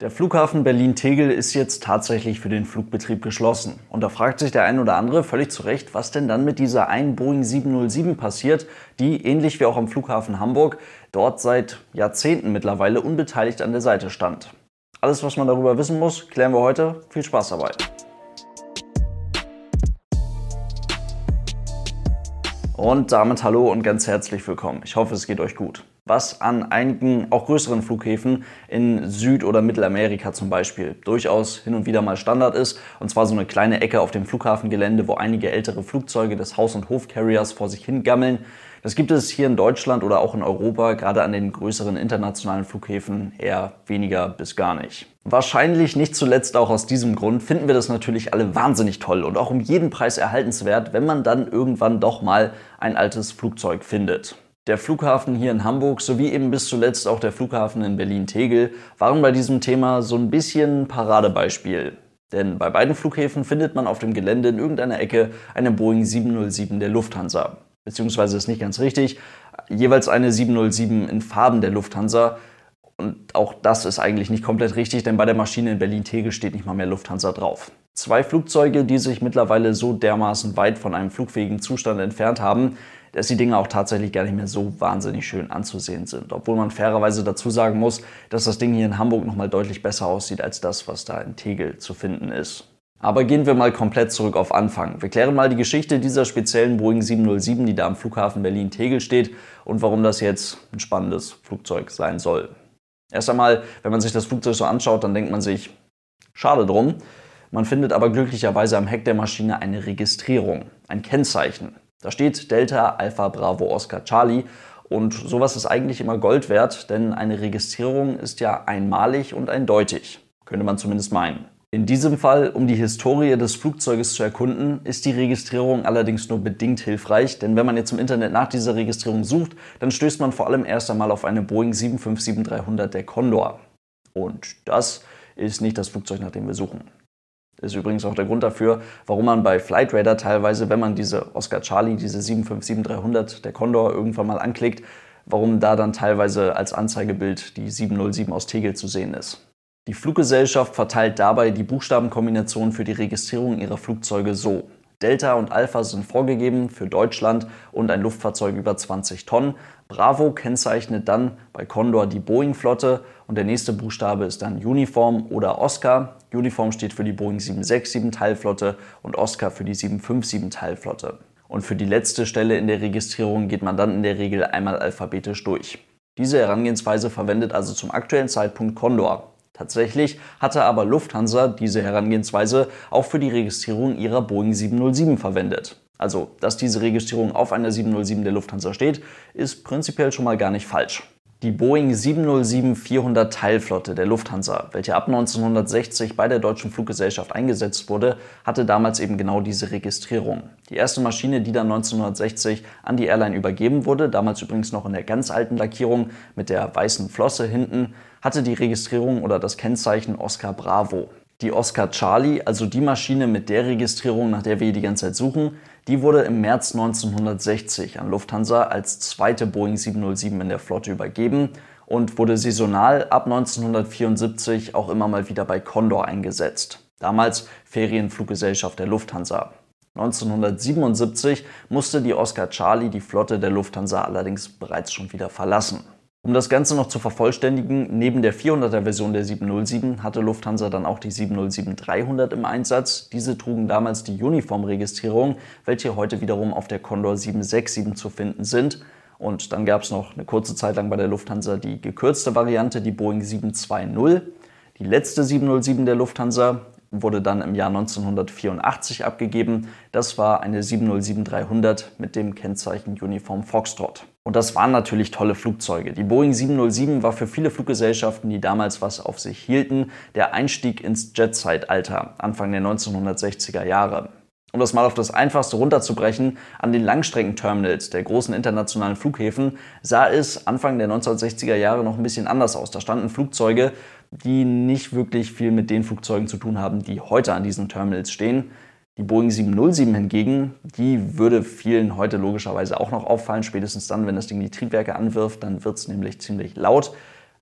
Der Flughafen Berlin-Tegel ist jetzt tatsächlich für den Flugbetrieb geschlossen. Und da fragt sich der ein oder andere völlig zu Recht, was denn dann mit dieser einen Boeing 707 passiert, die ähnlich wie auch am Flughafen Hamburg dort seit Jahrzehnten mittlerweile unbeteiligt an der Seite stand. Alles, was man darüber wissen muss, klären wir heute. Viel Spaß dabei. Und damit hallo und ganz herzlich willkommen. Ich hoffe, es geht euch gut was an einigen auch größeren Flughäfen in Süd- oder Mittelamerika zum Beispiel durchaus hin und wieder mal Standard ist. Und zwar so eine kleine Ecke auf dem Flughafengelände, wo einige ältere Flugzeuge des Haus- und Hofcarriers vor sich hin gammeln. Das gibt es hier in Deutschland oder auch in Europa, gerade an den größeren internationalen Flughäfen, eher weniger bis gar nicht. Wahrscheinlich nicht zuletzt auch aus diesem Grund finden wir das natürlich alle wahnsinnig toll und auch um jeden Preis erhaltenswert, wenn man dann irgendwann doch mal ein altes Flugzeug findet. Der Flughafen hier in Hamburg sowie eben bis zuletzt auch der Flughafen in Berlin-Tegel waren bei diesem Thema so ein bisschen Paradebeispiel. Denn bei beiden Flughäfen findet man auf dem Gelände in irgendeiner Ecke eine Boeing 707 der Lufthansa. Beziehungsweise ist nicht ganz richtig, jeweils eine 707 in Farben der Lufthansa. Und auch das ist eigentlich nicht komplett richtig, denn bei der Maschine in Berlin-Tegel steht nicht mal mehr Lufthansa drauf. Zwei Flugzeuge, die sich mittlerweile so dermaßen weit von einem flugfähigen Zustand entfernt haben, dass die Dinge auch tatsächlich gar nicht mehr so wahnsinnig schön anzusehen sind. Obwohl man fairerweise dazu sagen muss, dass das Ding hier in Hamburg nochmal deutlich besser aussieht als das, was da in Tegel zu finden ist. Aber gehen wir mal komplett zurück auf Anfang. Wir klären mal die Geschichte dieser speziellen Boeing 707, die da am Flughafen Berlin-Tegel steht und warum das jetzt ein spannendes Flugzeug sein soll. Erst einmal, wenn man sich das Flugzeug so anschaut, dann denkt man sich, schade drum. Man findet aber glücklicherweise am Heck der Maschine eine Registrierung, ein Kennzeichen. Da steht Delta Alpha Bravo Oscar Charlie und sowas ist eigentlich immer Gold wert, denn eine Registrierung ist ja einmalig und eindeutig, könnte man zumindest meinen. In diesem Fall, um die Historie des Flugzeuges zu erkunden, ist die Registrierung allerdings nur bedingt hilfreich, denn wenn man jetzt im Internet nach dieser Registrierung sucht, dann stößt man vor allem erst einmal auf eine Boeing 757-300 der Condor. Und das ist nicht das Flugzeug, nach dem wir suchen. Ist übrigens auch der Grund dafür, warum man bei Flightradar teilweise, wenn man diese Oscar Charlie, diese 757-300 der Condor irgendwann mal anklickt, warum da dann teilweise als Anzeigebild die 707 aus Tegel zu sehen ist. Die Fluggesellschaft verteilt dabei die Buchstabenkombination für die Registrierung ihrer Flugzeuge so. Delta und Alpha sind vorgegeben für Deutschland und ein Luftfahrzeug über 20 Tonnen. Bravo kennzeichnet dann bei Condor die Boeing-Flotte und der nächste Buchstabe ist dann Uniform oder Oscar. Uniform steht für die Boeing 767 Teilflotte und Oscar für die 757 Teilflotte. Und für die letzte Stelle in der Registrierung geht man dann in der Regel einmal alphabetisch durch. Diese Herangehensweise verwendet also zum aktuellen Zeitpunkt Condor. Tatsächlich hatte aber Lufthansa diese Herangehensweise auch für die Registrierung ihrer Boeing 707 verwendet. Also, dass diese Registrierung auf einer 707 der Lufthansa steht, ist prinzipiell schon mal gar nicht falsch. Die Boeing 707-400 Teilflotte der Lufthansa, welche ab 1960 bei der Deutschen Fluggesellschaft eingesetzt wurde, hatte damals eben genau diese Registrierung. Die erste Maschine, die dann 1960 an die Airline übergeben wurde, damals übrigens noch in der ganz alten Lackierung mit der weißen Flosse hinten, hatte die Registrierung oder das Kennzeichen Oscar Bravo. Die Oscar Charlie, also die Maschine mit der Registrierung, nach der wir die ganze Zeit suchen, die wurde im März 1960 an Lufthansa als zweite Boeing 707 in der Flotte übergeben und wurde saisonal ab 1974 auch immer mal wieder bei Condor eingesetzt. Damals Ferienfluggesellschaft der Lufthansa. 1977 musste die Oscar Charlie die Flotte der Lufthansa allerdings bereits schon wieder verlassen. Um das Ganze noch zu vervollständigen, neben der 400er Version der 707 hatte Lufthansa dann auch die 707-300 im Einsatz. Diese trugen damals die Uniformregistrierung, welche heute wiederum auf der Condor 767 zu finden sind. Und dann gab es noch eine kurze Zeit lang bei der Lufthansa die gekürzte Variante, die Boeing 720. Die letzte 707 der Lufthansa wurde dann im Jahr 1984 abgegeben. Das war eine 707-300 mit dem Kennzeichen Uniform Foxtrot. Und das waren natürlich tolle Flugzeuge. Die Boeing 707 war für viele Fluggesellschaften, die damals was auf sich hielten, der Einstieg ins Jet-Zeitalter, Anfang der 1960er Jahre. Um das mal auf das Einfachste runterzubrechen, an den Langstreckenterminals der großen internationalen Flughäfen sah es Anfang der 1960er Jahre noch ein bisschen anders aus. Da standen Flugzeuge, die nicht wirklich viel mit den Flugzeugen zu tun haben, die heute an diesen Terminals stehen. Die Boeing 707 hingegen, die würde vielen heute logischerweise auch noch auffallen, spätestens dann, wenn das Ding die Triebwerke anwirft, dann wird es nämlich ziemlich laut.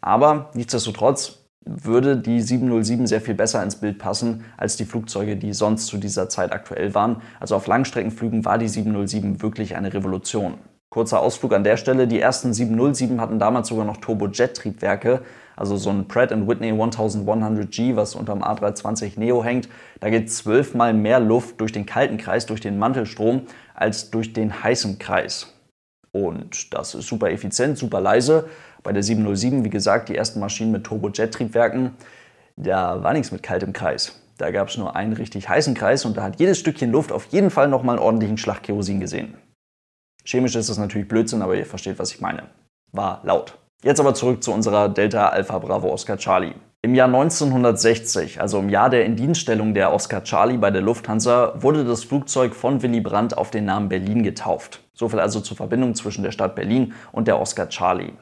Aber nichtsdestotrotz, würde die 707 sehr viel besser ins Bild passen als die Flugzeuge, die sonst zu dieser Zeit aktuell waren. Also auf Langstreckenflügen war die 707 wirklich eine Revolution. Kurzer Ausflug an der Stelle. Die ersten 707 hatten damals sogar noch Turbojet-Triebwerke, also so ein Pratt Whitney 1100G, was unterm A320 Neo hängt. Da geht zwölfmal mehr Luft durch den kalten Kreis, durch den Mantelstrom, als durch den heißen Kreis. Und das ist super effizient, super leise. Bei der 707, wie gesagt, die ersten Maschinen mit Turbojet-Triebwerken, da war nichts mit kaltem Kreis. Da gab es nur einen richtig heißen Kreis und da hat jedes Stückchen Luft auf jeden Fall nochmal einen ordentlichen Schlag Kerosin gesehen. Chemisch ist das natürlich Blödsinn, aber ihr versteht, was ich meine. War laut. Jetzt aber zurück zu unserer Delta Alpha Bravo Oscar Charlie. Im Jahr 1960, also im Jahr der Indienststellung der Oscar Charlie bei der Lufthansa, wurde das Flugzeug von Willy Brandt auf den Namen Berlin getauft. So viel also zur Verbindung zwischen der Stadt Berlin und der Oscar Charlie.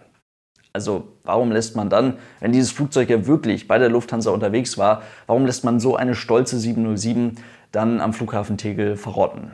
Also warum lässt man dann, wenn dieses Flugzeug ja wirklich bei der Lufthansa unterwegs war, warum lässt man so eine stolze 707 dann am Flughafen Tegel verrotten?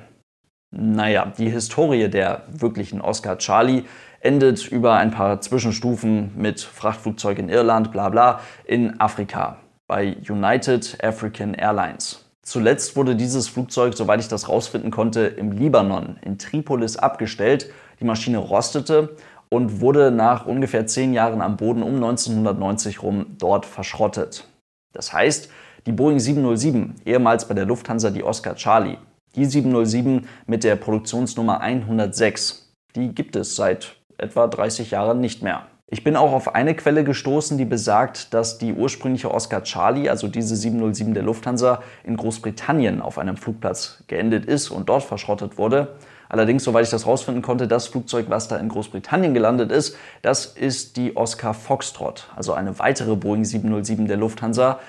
Naja, die Historie der wirklichen Oscar Charlie endet über ein paar Zwischenstufen mit Frachtflugzeug in Irland, bla bla, in Afrika bei United African Airlines. Zuletzt wurde dieses Flugzeug, soweit ich das rausfinden konnte, im Libanon, in Tripolis abgestellt. Die Maschine rostete und wurde nach ungefähr zehn Jahren am Boden um 1990 rum dort verschrottet. Das heißt, die Boeing 707, ehemals bei der Lufthansa die Oscar Charlie, die 707 mit der Produktionsnummer 106, die gibt es seit etwa 30 Jahren nicht mehr. Ich bin auch auf eine Quelle gestoßen, die besagt, dass die ursprüngliche Oscar Charlie, also diese 707 der Lufthansa, in Großbritannien auf einem Flugplatz geendet ist und dort verschrottet wurde. Allerdings, soweit ich das herausfinden konnte, das Flugzeug, was da in Großbritannien gelandet ist, das ist die Oscar Foxtrot, also eine weitere Boeing 707 der Lufthansa,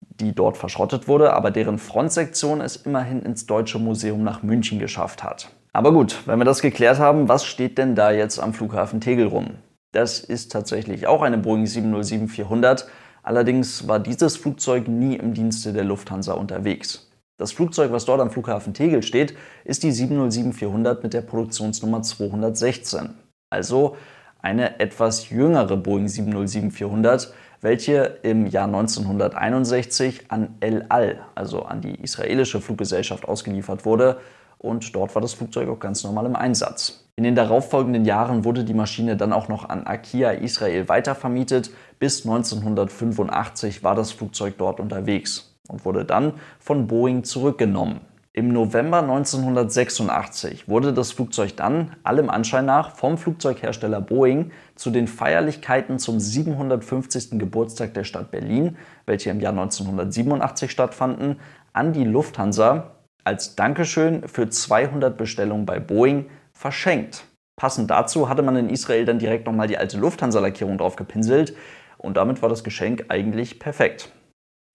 die dort verschrottet wurde, aber deren Frontsektion es immerhin ins Deutsche Museum nach München geschafft hat. Aber gut, wenn wir das geklärt haben, was steht denn da jetzt am Flughafen Tegel rum? Das ist tatsächlich auch eine Boeing 707-400, allerdings war dieses Flugzeug nie im Dienste der Lufthansa unterwegs. Das Flugzeug, was dort am Flughafen Tegel steht, ist die 707-400 mit der Produktionsnummer 216. Also eine etwas jüngere Boeing 707-400, welche im Jahr 1961 an El Al, also an die israelische Fluggesellschaft, ausgeliefert wurde. Und dort war das Flugzeug auch ganz normal im Einsatz. In den darauffolgenden Jahren wurde die Maschine dann auch noch an Akia Israel weitervermietet. Bis 1985 war das Flugzeug dort unterwegs und wurde dann von Boeing zurückgenommen. Im November 1986 wurde das Flugzeug dann, allem Anschein nach, vom Flugzeughersteller Boeing zu den Feierlichkeiten zum 750. Geburtstag der Stadt Berlin, welche im Jahr 1987 stattfanden, an die Lufthansa als Dankeschön für 200 Bestellungen bei Boeing verschenkt. Passend dazu hatte man in Israel dann direkt nochmal die alte Lufthansa-Lackierung drauf gepinselt und damit war das Geschenk eigentlich perfekt.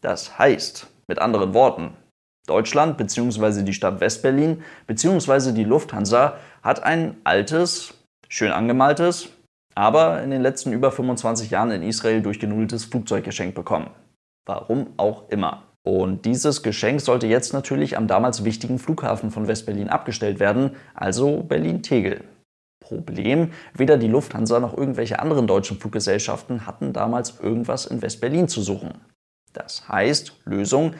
Das heißt, mit anderen Worten, Deutschland bzw. die Stadt Westberlin bzw. die Lufthansa hat ein altes, schön angemaltes, aber in den letzten über 25 Jahren in Israel durchgenudeltes Flugzeug geschenkt bekommen. Warum auch immer. Und dieses Geschenk sollte jetzt natürlich am damals wichtigen Flughafen von Westberlin abgestellt werden, also Berlin-Tegel. Problem, weder die Lufthansa noch irgendwelche anderen deutschen Fluggesellschaften hatten damals irgendwas in Westberlin zu suchen. Das heißt, Lösung,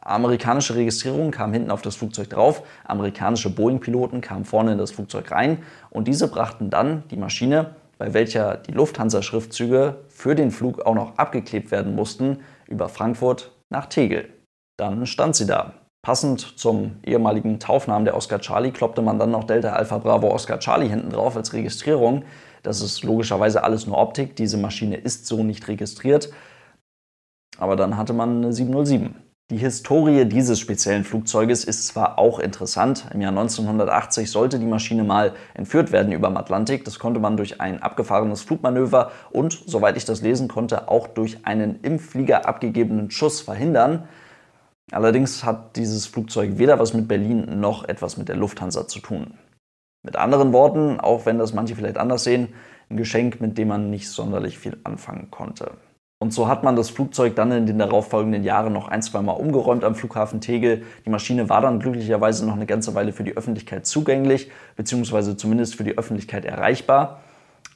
Amerikanische Registrierung kam hinten auf das Flugzeug drauf, amerikanische Boeing-Piloten kamen vorne in das Flugzeug rein und diese brachten dann die Maschine, bei welcher die Lufthansa-Schriftzüge für den Flug auch noch abgeklebt werden mussten, über Frankfurt nach Tegel. Dann stand sie da. Passend zum ehemaligen Taufnamen der Oscar Charlie kloppte man dann noch Delta Alpha Bravo Oscar Charlie hinten drauf als Registrierung. Das ist logischerweise alles nur Optik. Diese Maschine ist so nicht registriert. Aber dann hatte man eine 707. Die Historie dieses speziellen Flugzeuges ist zwar auch interessant. Im Jahr 1980 sollte die Maschine mal entführt werden über dem Atlantik. Das konnte man durch ein abgefahrenes Flugmanöver und, soweit ich das lesen konnte, auch durch einen im Flieger abgegebenen Schuss verhindern. Allerdings hat dieses Flugzeug weder was mit Berlin noch etwas mit der Lufthansa zu tun. Mit anderen Worten, auch wenn das manche vielleicht anders sehen, ein Geschenk, mit dem man nicht sonderlich viel anfangen konnte. Und so hat man das Flugzeug dann in den darauffolgenden Jahren noch ein, zwei Mal umgeräumt am Flughafen Tegel. Die Maschine war dann glücklicherweise noch eine ganze Weile für die Öffentlichkeit zugänglich, beziehungsweise zumindest für die Öffentlichkeit erreichbar.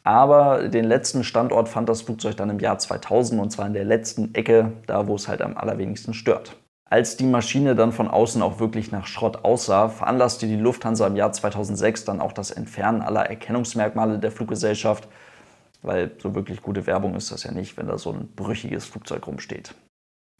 Aber den letzten Standort fand das Flugzeug dann im Jahr 2000 und zwar in der letzten Ecke, da wo es halt am allerwenigsten stört. Als die Maschine dann von außen auch wirklich nach Schrott aussah, veranlasste die Lufthansa im Jahr 2006 dann auch das Entfernen aller Erkennungsmerkmale der Fluggesellschaft, weil so wirklich gute Werbung ist das ja nicht, wenn da so ein brüchiges Flugzeug rumsteht.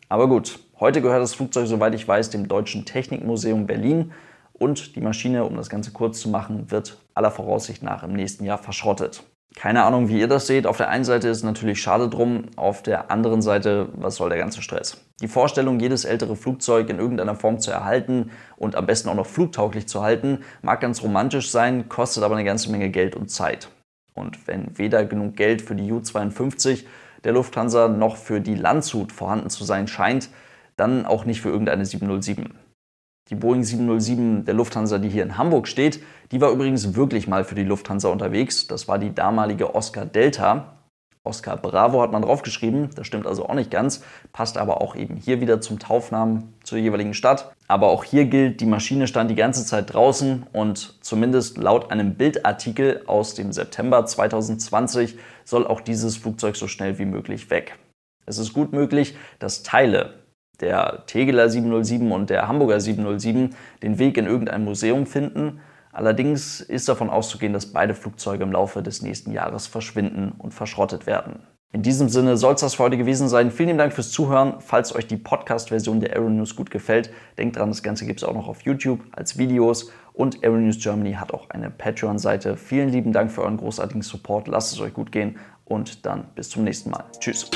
Aber gut, heute gehört das Flugzeug, soweit ich weiß, dem Deutschen Technikmuseum Berlin und die Maschine, um das Ganze kurz zu machen, wird aller Voraussicht nach im nächsten Jahr verschrottet. Keine Ahnung, wie ihr das seht. Auf der einen Seite ist es natürlich schade drum, auf der anderen Seite, was soll der ganze Stress? Die Vorstellung, jedes ältere Flugzeug in irgendeiner Form zu erhalten und am besten auch noch flugtauglich zu halten, mag ganz romantisch sein, kostet aber eine ganze Menge Geld und Zeit. Und wenn weder genug Geld für die U-52 der Lufthansa noch für die Landshut vorhanden zu sein scheint, dann auch nicht für irgendeine 707. Die Boeing 707 der Lufthansa, die hier in Hamburg steht, die war übrigens wirklich mal für die Lufthansa unterwegs. Das war die damalige Oscar Delta. Oscar Bravo hat man draufgeschrieben, das stimmt also auch nicht ganz, passt aber auch eben hier wieder zum Taufnamen zur jeweiligen Stadt. Aber auch hier gilt, die Maschine stand die ganze Zeit draußen und zumindest laut einem Bildartikel aus dem September 2020 soll auch dieses Flugzeug so schnell wie möglich weg. Es ist gut möglich, dass Teile der Tegeler 707 und der Hamburger 707 den Weg in irgendein Museum finden. Allerdings ist davon auszugehen, dass beide Flugzeuge im Laufe des nächsten Jahres verschwinden und verschrottet werden. In diesem Sinne soll es das für heute gewesen sein. Vielen Dank fürs Zuhören. Falls euch die Podcast-Version der Aero News gut gefällt, denkt dran, das Ganze gibt es auch noch auf YouTube als Videos und Aero News Germany hat auch eine Patreon-Seite. Vielen lieben Dank für euren großartigen Support. Lasst es euch gut gehen und dann bis zum nächsten Mal. Tschüss.